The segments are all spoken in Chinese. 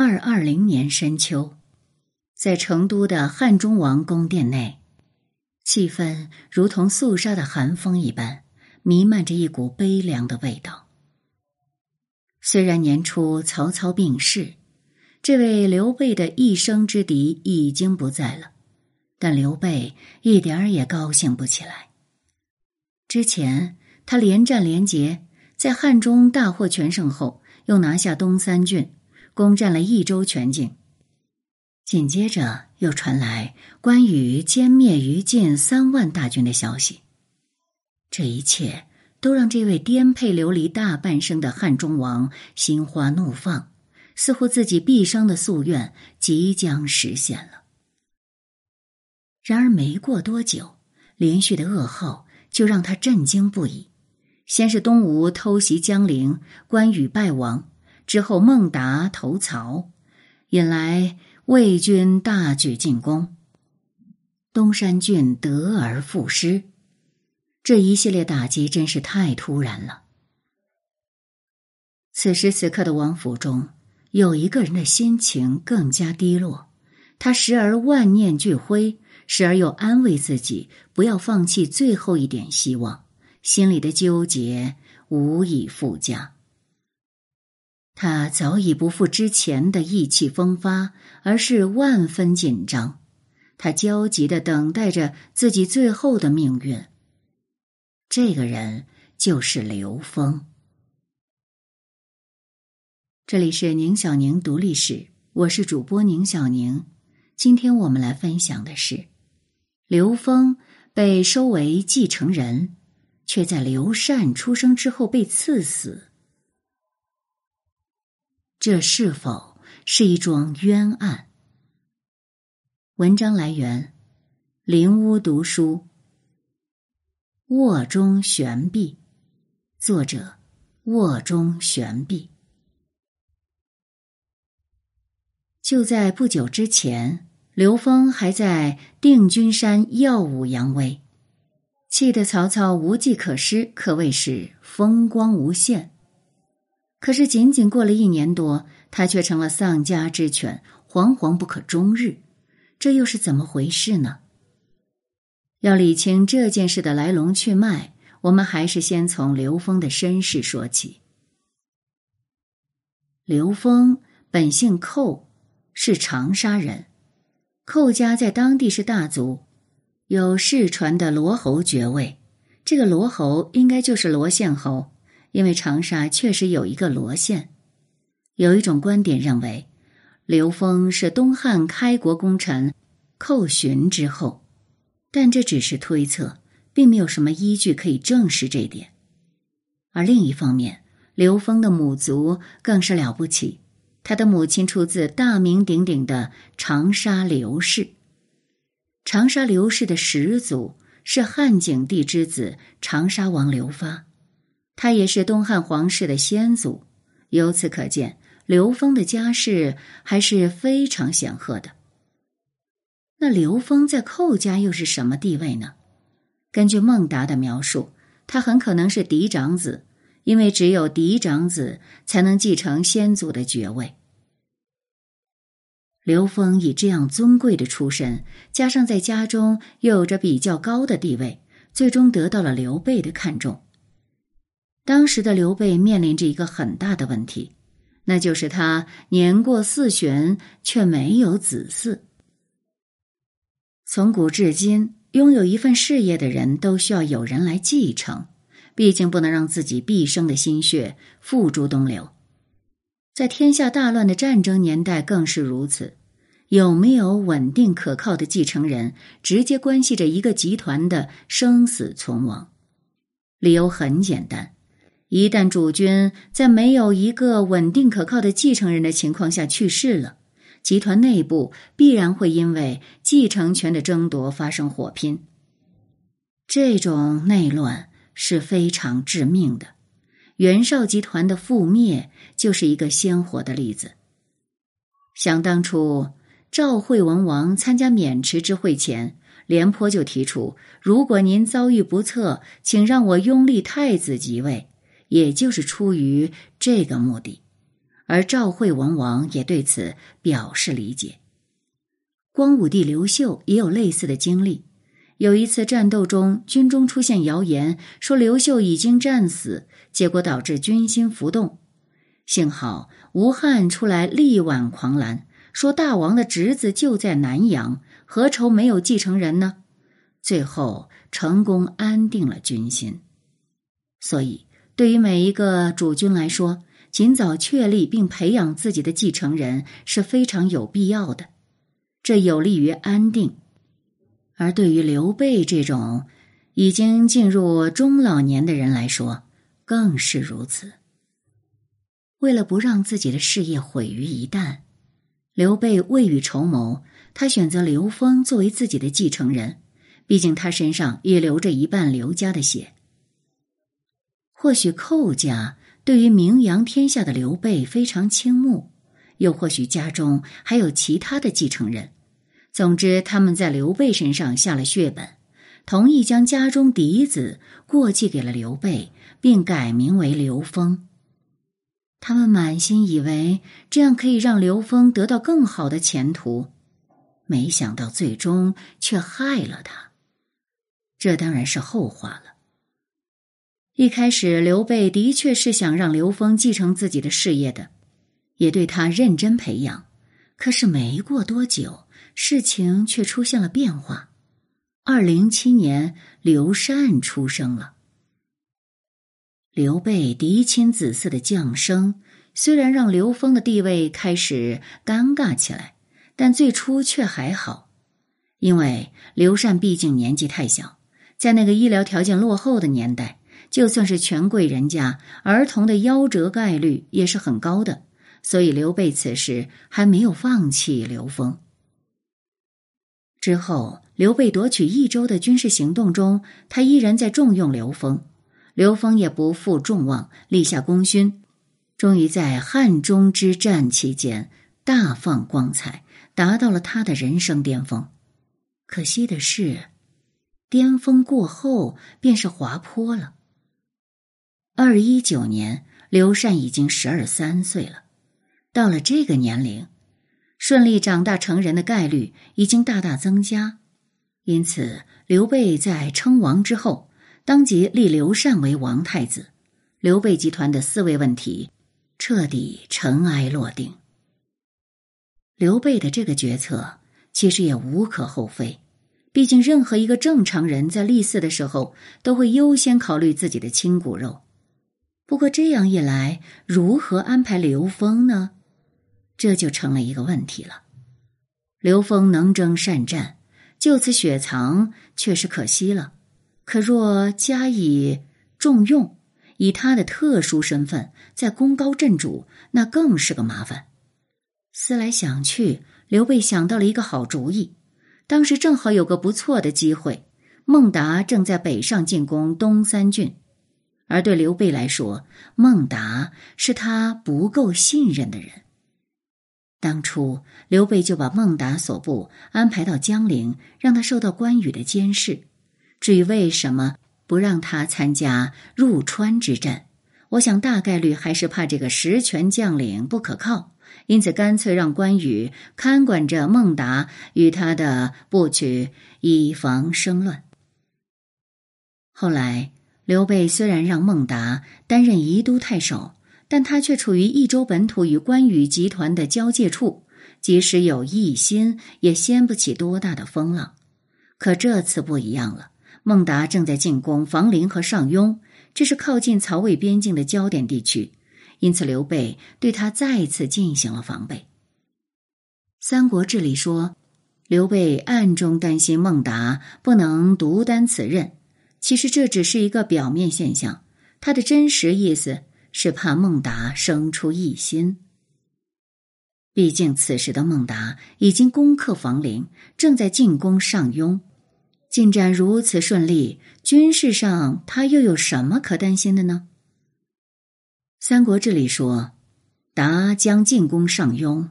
二二零年深秋，在成都的汉中王宫殿内，气氛如同肃杀的寒风一般，弥漫着一股悲凉的味道。虽然年初曹操病逝，这位刘备的一生之敌已经不在了，但刘备一点儿也高兴不起来。之前他连战连捷，在汉中大获全胜后，又拿下东三郡。攻占了益州全境，紧接着又传来关羽歼灭于禁三万大军的消息。这一切都让这位颠沛流离大半生的汉中王心花怒放，似乎自己毕生的夙愿即将实现了。然而没过多久，连续的噩耗就让他震惊不已。先是东吴偷袭江陵，关羽败亡。之后，孟达投曹，引来魏军大举进攻，东山郡得而复失。这一系列打击真是太突然了。此时此刻的王府中，有一个人的心情更加低落，他时而万念俱灰，时而又安慰自己不要放弃最后一点希望，心里的纠结无以复加。他早已不复之前的意气风发，而是万分紧张。他焦急的等待着自己最后的命运。这个人就是刘峰。这里是宁小宁读历史，我是主播宁小宁。今天我们来分享的是，刘峰被收为继承人，却在刘禅出生之后被赐死。这是否是一桩冤案？文章来源：林屋读书。卧中悬壁，作者：卧中悬壁。就在不久之前，刘峰还在定军山耀武扬威，气得曹操无计可施，可谓是风光无限。可是，仅仅过了一年多，他却成了丧家之犬，惶惶不可终日。这又是怎么回事呢？要理清这件事的来龙去脉，我们还是先从刘峰的身世说起。刘峰本姓寇，是长沙人。寇家在当地是大族，有世传的罗侯爵位。这个罗侯应该就是罗县侯。因为长沙确实有一个罗县，有一种观点认为，刘峰是东汉开国功臣寇恂之后，但这只是推测，并没有什么依据可以证实这一点。而另一方面，刘峰的母族更是了不起，他的母亲出自大名鼎鼎的长沙刘氏，长沙刘氏的始祖是汉景帝之子长沙王刘发。他也是东汉皇室的先祖，由此可见，刘封的家世还是非常显赫的。那刘峰在寇家又是什么地位呢？根据孟达的描述，他很可能是嫡长子，因为只有嫡长子才能继承先祖的爵位。刘峰以这样尊贵的出身，加上在家中又有着比较高的地位，最终得到了刘备的看重。当时的刘备面临着一个很大的问题，那就是他年过四旬却没有子嗣。从古至今，拥有一份事业的人都需要有人来继承，毕竟不能让自己毕生的心血付诸东流。在天下大乱的战争年代更是如此，有没有稳定可靠的继承人，直接关系着一个集团的生死存亡。理由很简单。一旦主君在没有一个稳定可靠的继承人的情况下去世了，集团内部必然会因为继承权的争夺发生火拼。这种内乱是非常致命的，袁绍集团的覆灭就是一个鲜活的例子。想当初，赵惠文王参加渑池之会前，廉颇就提出：“如果您遭遇不测，请让我拥立太子即位。”也就是出于这个目的，而赵惠文王也对此表示理解。光武帝刘秀也有类似的经历。有一次战斗中，军中出现谣言说刘秀已经战死，结果导致军心浮动。幸好吴汉出来力挽狂澜，说大王的侄子就在南阳，何愁没有继承人呢？最后成功安定了军心。所以，对于每一个主君来说，尽早确立并培养自己的继承人是非常有必要的，这有利于安定。而对于刘备这种已经进入中老年的人来说，更是如此。为了不让自己的事业毁于一旦，刘备未雨绸缪，他选择刘封作为自己的继承人。毕竟他身上也流着一半刘家的血。或许寇家对于名扬天下的刘备非常倾慕，又或许家中还有其他的继承人。总之，他们在刘备身上下了血本，同意将家中嫡子过继给了刘备，并改名为刘封。他们满心以为这样可以让刘封得到更好的前途，没想到最终却害了他。这当然是后话了。一开始，刘备的确是想让刘封继承自己的事业的，也对他认真培养。可是没过多久。事情却出现了变化。二零七年，刘禅出生了。刘备嫡亲子嗣的降生，虽然让刘封的地位开始尴尬起来，但最初却还好，因为刘禅毕竟年纪太小，在那个医疗条件落后的年代，就算是权贵人家，儿童的夭折概率也是很高的，所以刘备此时还没有放弃刘封。之后，刘备夺取益州的军事行动中，他依然在重用刘封。刘封也不负众望，立下功勋，终于在汉中之战期间大放光彩，达到了他的人生巅峰。可惜的是，巅峰过后便是滑坡了。二一九年，刘禅已经十二三岁了，到了这个年龄。顺利长大成人的概率已经大大增加，因此刘备在称王之后，当即立刘禅为王太子。刘备集团的四位问题彻底尘埃落定。刘备的这个决策其实也无可厚非，毕竟任何一个正常人在立嗣的时候都会优先考虑自己的亲骨肉。不过这样一来，如何安排刘封呢？这就成了一个问题了。刘封能征善战，就此雪藏却是可惜了。可若加以重用，以他的特殊身份再功高震主，那更是个麻烦。思来想去，刘备想到了一个好主意。当时正好有个不错的机会，孟达正在北上进攻东三郡，而对刘备来说，孟达是他不够信任的人。当初刘备就把孟达所部安排到江陵，让他受到关羽的监视。至于为什么不让他参加入川之战，我想大概率还是怕这个实权将领不可靠，因此干脆让关羽看管着孟达与他的部曲，以防生乱。后来刘备虽然让孟达担任宜都太守。但他却处于益州本土与关羽集团的交界处，即使有异心，也掀不起多大的风浪。可这次不一样了，孟达正在进攻房陵和上庸，这是靠近曹魏边境的焦点地区，因此刘备对他再次进行了防备。《三国志》里说，刘备暗中担心孟达不能独担此任，其实这只是一个表面现象，他的真实意思。是怕孟达生出异心。毕竟此时的孟达已经攻克房陵，正在进攻上庸，进展如此顺利，军事上他又有什么可担心的呢？《三国志》里说，达将进攻上庸，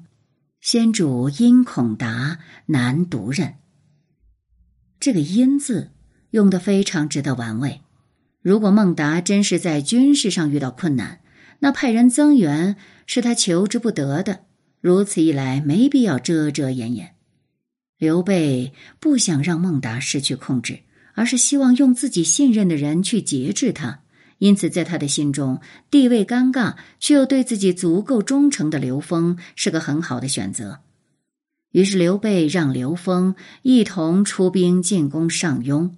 先主因恐达难独任。这个“因”字用的非常值得玩味。如果孟达真是在军事上遇到困难，那派人增援是他求之不得的。如此一来，没必要遮遮掩掩。刘备不想让孟达失去控制，而是希望用自己信任的人去节制他。因此，在他的心中，地位尴尬却又对自己足够忠诚的刘封是个很好的选择。于是，刘备让刘封一同出兵进攻上庸，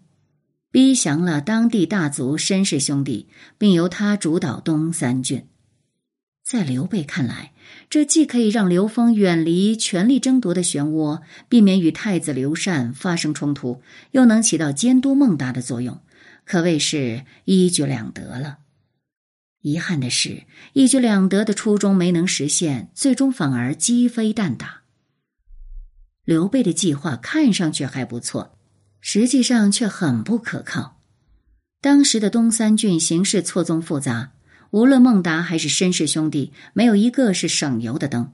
逼降了当地大族申氏兄弟，并由他主导东三郡。在刘备看来，这既可以让刘封远离权力争夺的漩涡，避免与太子刘禅发生冲突，又能起到监督孟达的作用，可谓是一举两得了。遗憾的是，一举两得的初衷没能实现，最终反而鸡飞蛋打。刘备的计划看上去还不错，实际上却很不可靠。当时的东三郡形势错综复杂。无论孟达还是申氏兄弟，没有一个是省油的灯，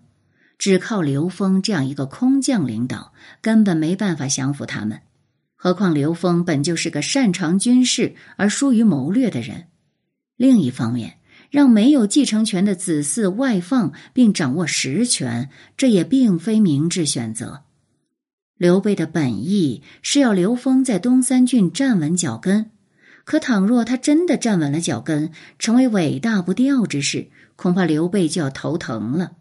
只靠刘封这样一个空降领导，根本没办法降服他们。何况刘封本就是个擅长军事而疏于谋略的人。另一方面，让没有继承权的子嗣外放并掌握实权，这也并非明智选择。刘备的本意是要刘封在东三郡站稳脚跟。可倘若他真的站稳了脚跟，成为尾大不掉之势，恐怕刘备就要头疼了。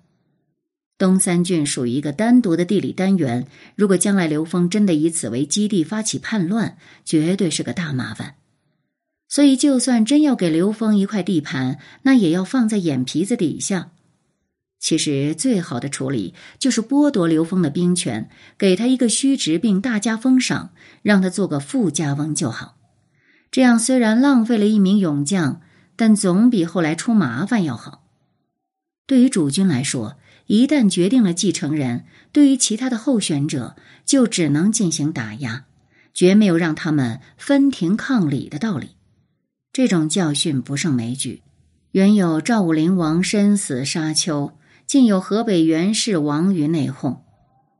东三郡属于一个单独的地理单元，如果将来刘封真的以此为基地发起叛乱，绝对是个大麻烦。所以，就算真要给刘封一块地盘，那也要放在眼皮子底下。其实，最好的处理就是剥夺刘封的兵权，给他一个虚职，并大加封赏，让他做个富家翁就好。这样虽然浪费了一名勇将，但总比后来出麻烦要好。对于主君来说，一旦决定了继承人，对于其他的候选者就只能进行打压，绝没有让他们分庭抗礼的道理。这种教训不胜枚举，原有赵武灵王身死沙丘，竟有河北袁氏亡于内讧。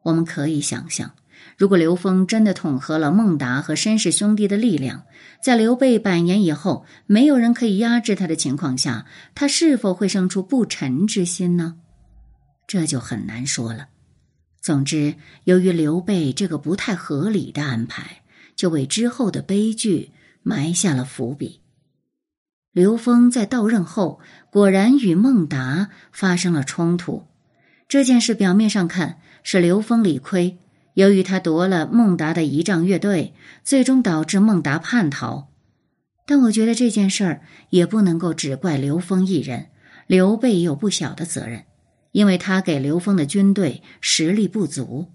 我们可以想象。如果刘封真的统合了孟达和申氏兄弟的力量，在刘备百年以后没有人可以压制他的情况下，他是否会生出不臣之心呢？这就很难说了。总之，由于刘备这个不太合理的安排，就为之后的悲剧埋下了伏笔。刘封在到任后果然与孟达发生了冲突，这件事表面上看是刘封理亏。由于他夺了孟达的仪仗乐队，最终导致孟达叛逃。但我觉得这件事儿也不能够只怪刘封一人，刘备也有不小的责任，因为他给刘封的军队实力不足。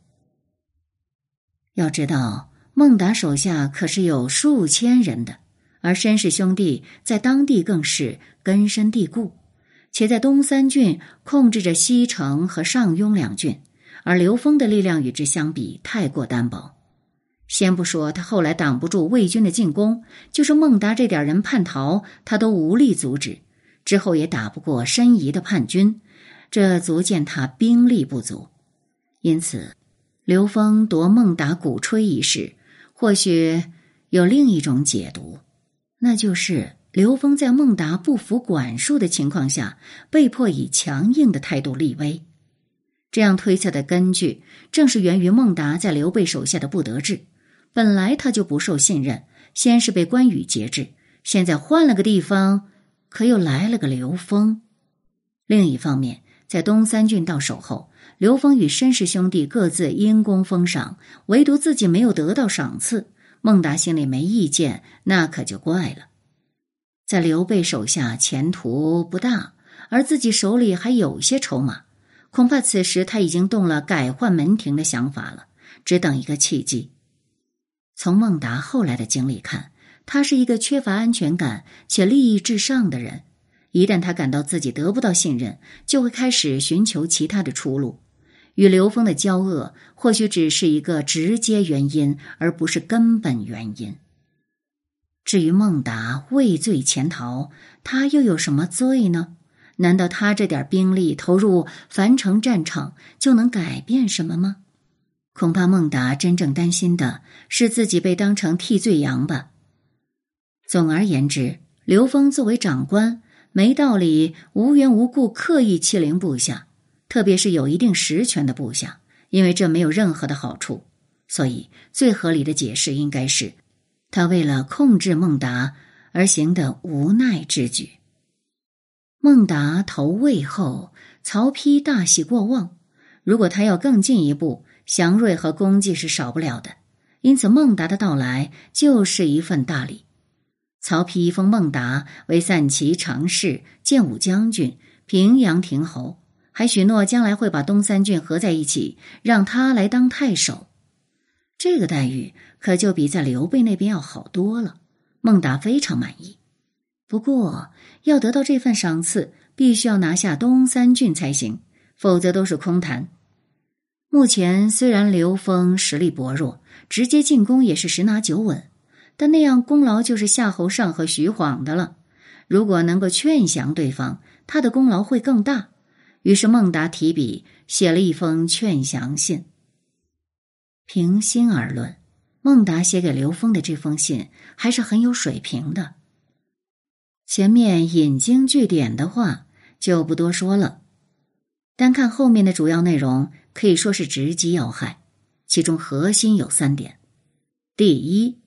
要知道，孟达手下可是有数千人的，而申氏兄弟在当地更是根深蒂固，且在东三郡控制着西城和上庸两郡。而刘封的力量与之相比太过单薄，先不说他后来挡不住魏军的进攻，就是孟达这点人叛逃，他都无力阻止。之后也打不过申仪的叛军，这足见他兵力不足。因此，刘封夺孟达鼓吹一事，或许有另一种解读，那就是刘封在孟达不服管束的情况下，被迫以强硬的态度立威。这样推测的根据，正是源于孟达在刘备手下的不得志。本来他就不受信任，先是被关羽节制，现在换了个地方，可又来了个刘封。另一方面，在东三郡到手后，刘封与申氏兄弟各自因功封赏，唯独自己没有得到赏赐。孟达心里没意见，那可就怪了。在刘备手下前途不大，而自己手里还有些筹码。恐怕此时他已经动了改换门庭的想法了，只等一个契机。从孟达后来的经历看，他是一个缺乏安全感且利益至上的人。一旦他感到自己得不到信任，就会开始寻求其他的出路。与刘峰的交恶或许只是一个直接原因，而不是根本原因。至于孟达畏罪潜逃，他又有什么罪呢？难道他这点兵力投入樊城战场就能改变什么吗？恐怕孟达真正担心的是自己被当成替罪羊吧。总而言之，刘峰作为长官，没道理无缘无故刻意欺凌部下，特别是有一定实权的部下，因为这没有任何的好处。所以，最合理的解释应该是，他为了控制孟达而行的无奈之举。孟达投魏后，曹丕大喜过望。如果他要更进一步，祥瑞和功绩是少不了的。因此，孟达的到来就是一份大礼。曹丕封孟达为散骑常侍、建武将军、平阳亭侯，还许诺将来会把东三郡合在一起，让他来当太守。这个待遇可就比在刘备那边要好多了。孟达非常满意。不过，要得到这份赏赐，必须要拿下东三郡才行，否则都是空谈。目前虽然刘封实力薄弱，直接进攻也是十拿九稳，但那样功劳就是夏侯尚和徐晃的了。如果能够劝降对方，他的功劳会更大。于是孟达提笔写了一封劝降信。平心而论，孟达写给刘峰的这封信还是很有水平的。前面引经据典的话就不多说了，单看后面的主要内容，可以说是直击要害。其中核心有三点：第一，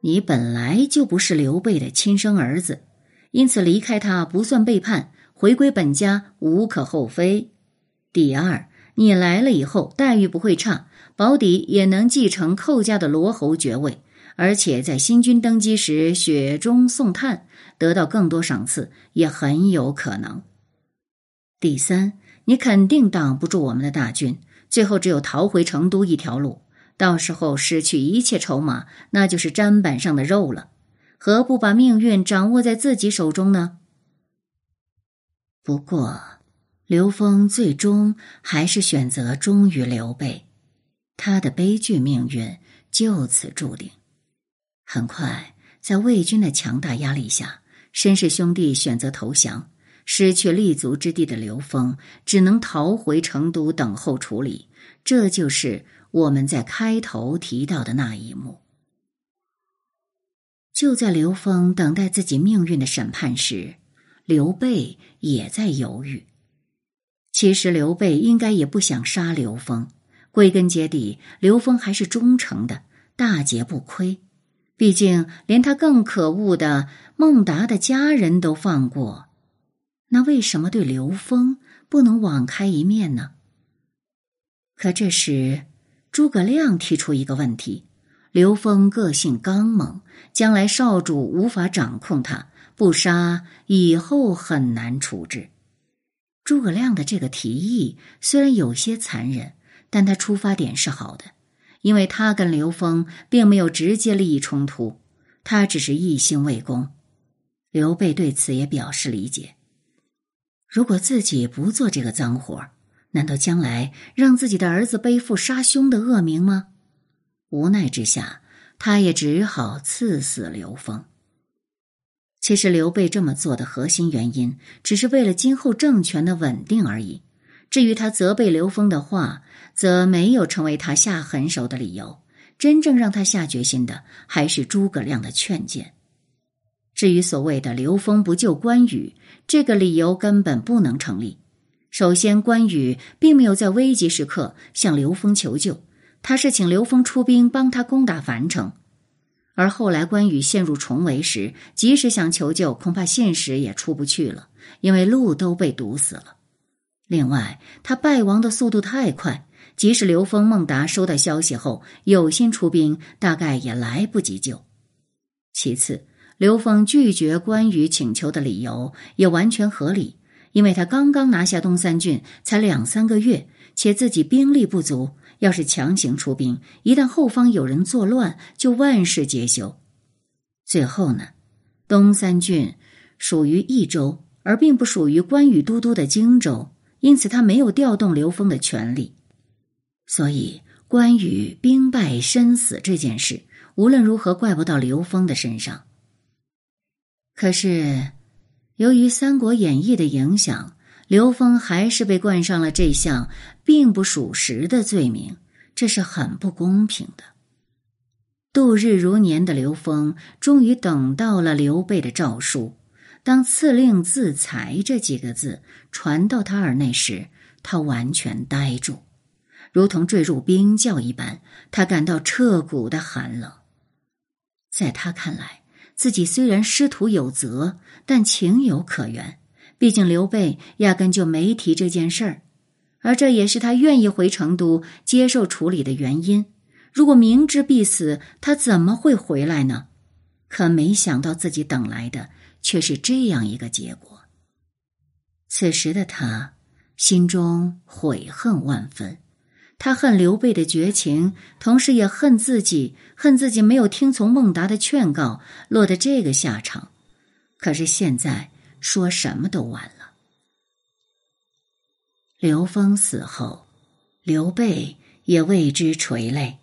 你本来就不是刘备的亲生儿子，因此离开他不算背叛，回归本家无可厚非；第二，你来了以后待遇不会差。保底也能继承寇家的罗侯爵位，而且在新君登基时雪中送炭，得到更多赏赐也很有可能。第三，你肯定挡不住我们的大军，最后只有逃回成都一条路。到时候失去一切筹码，那就是砧板上的肉了。何不把命运掌握在自己手中呢？不过，刘峰最终还是选择忠于刘备。他的悲剧命运就此注定。很快，在魏军的强大压力下，申氏兄弟选择投降。失去立足之地的刘封只能逃回成都等候处理。这就是我们在开头提到的那一幕。就在刘封等待自己命运的审判时，刘备也在犹豫。其实，刘备应该也不想杀刘封。归根结底，刘封还是忠诚的，大节不亏。毕竟连他更可恶的孟达的家人都放过，那为什么对刘峰不能网开一面呢？可这时，诸葛亮提出一个问题：刘峰个性刚猛，将来少主无法掌控他，不杀以后很难处置。诸葛亮的这个提议虽然有些残忍。但他出发点是好的，因为他跟刘封并没有直接利益冲突，他只是一心为公。刘备对此也表示理解。如果自己不做这个脏活，难道将来让自己的儿子背负杀兄的恶名吗？无奈之下，他也只好赐死刘封。其实，刘备这么做的核心原因，只是为了今后政权的稳定而已。至于他责备刘封的话，则没有成为他下狠手的理由。真正让他下决心的，还是诸葛亮的劝谏。至于所谓的刘封不救关羽，这个理由根本不能成立。首先，关羽并没有在危急时刻向刘封求救，他是请刘峰出兵帮他攻打樊城。而后来关羽陷入重围时，即使想求救，恐怕现实也出不去了，因为路都被堵死了。另外，他败亡的速度太快，即使刘封、孟达收到消息后有心出兵，大概也来不及救。其次，刘封拒绝关羽请求的理由也完全合理，因为他刚刚拿下东三郡，才两三个月，且自己兵力不足，要是强行出兵，一旦后方有人作乱，就万事皆休。最后呢，东三郡属于益州，而并不属于关羽都督的荆州。因此，他没有调动刘封的权利，所以关羽兵败身死这件事，无论如何怪不到刘封的身上。可是，由于《三国演义》的影响，刘封还是被冠上了这项并不属实的罪名，这是很不公平的。度日如年的刘封，终于等到了刘备的诏书。当“赐令自裁”这几个字传到他耳内时，他完全呆住，如同坠入冰窖一般。他感到彻骨的寒冷。在他看来，自己虽然师徒有责，但情有可原。毕竟刘备压根就没提这件事儿，而这也是他愿意回成都接受处理的原因。如果明知必死，他怎么会回来呢？可没想到自己等来的却是这样一个结果。此时的他心中悔恨万分，他恨刘备的绝情，同时也恨自己，恨自己没有听从孟达的劝告，落得这个下场。可是现在说什么都晚了。刘封死后，刘备也为之垂泪。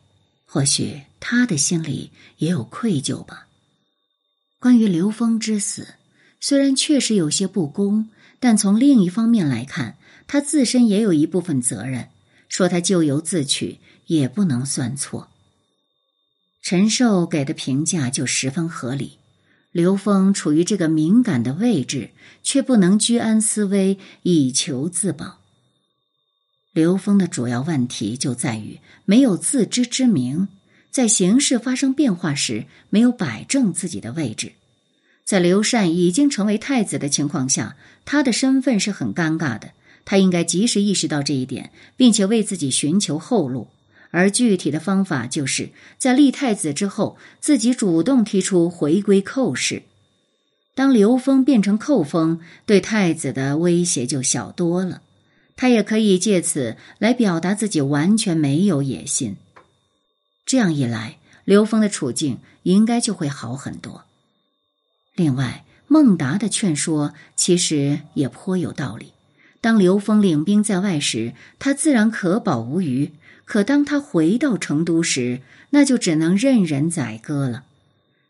或许他的心里也有愧疚吧。关于刘峰之死，虽然确实有些不公，但从另一方面来看，他自身也有一部分责任。说他咎由自取，也不能算错。陈寿给的评价就十分合理。刘峰处于这个敏感的位置，却不能居安思危，以求自保。刘峰的主要问题就在于没有自知之明，在形势发生变化时没有摆正自己的位置。在刘禅已经成为太子的情况下，他的身份是很尴尬的。他应该及时意识到这一点，并且为自己寻求后路。而具体的方法就是在立太子之后，自己主动提出回归寇氏。当刘封变成寇封，对太子的威胁就小多了。他也可以借此来表达自己完全没有野心，这样一来，刘峰的处境应该就会好很多。另外，孟达的劝说其实也颇有道理。当刘峰领兵在外时，他自然可保无虞；可当他回到成都时，那就只能任人宰割了。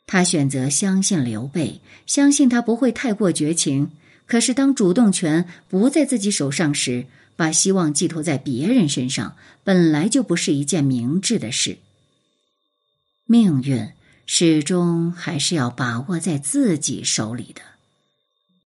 他选择相信刘备，相信他不会太过绝情。可是，当主动权不在自己手上时，把希望寄托在别人身上，本来就不是一件明智的事。命运始终还是要把握在自己手里的。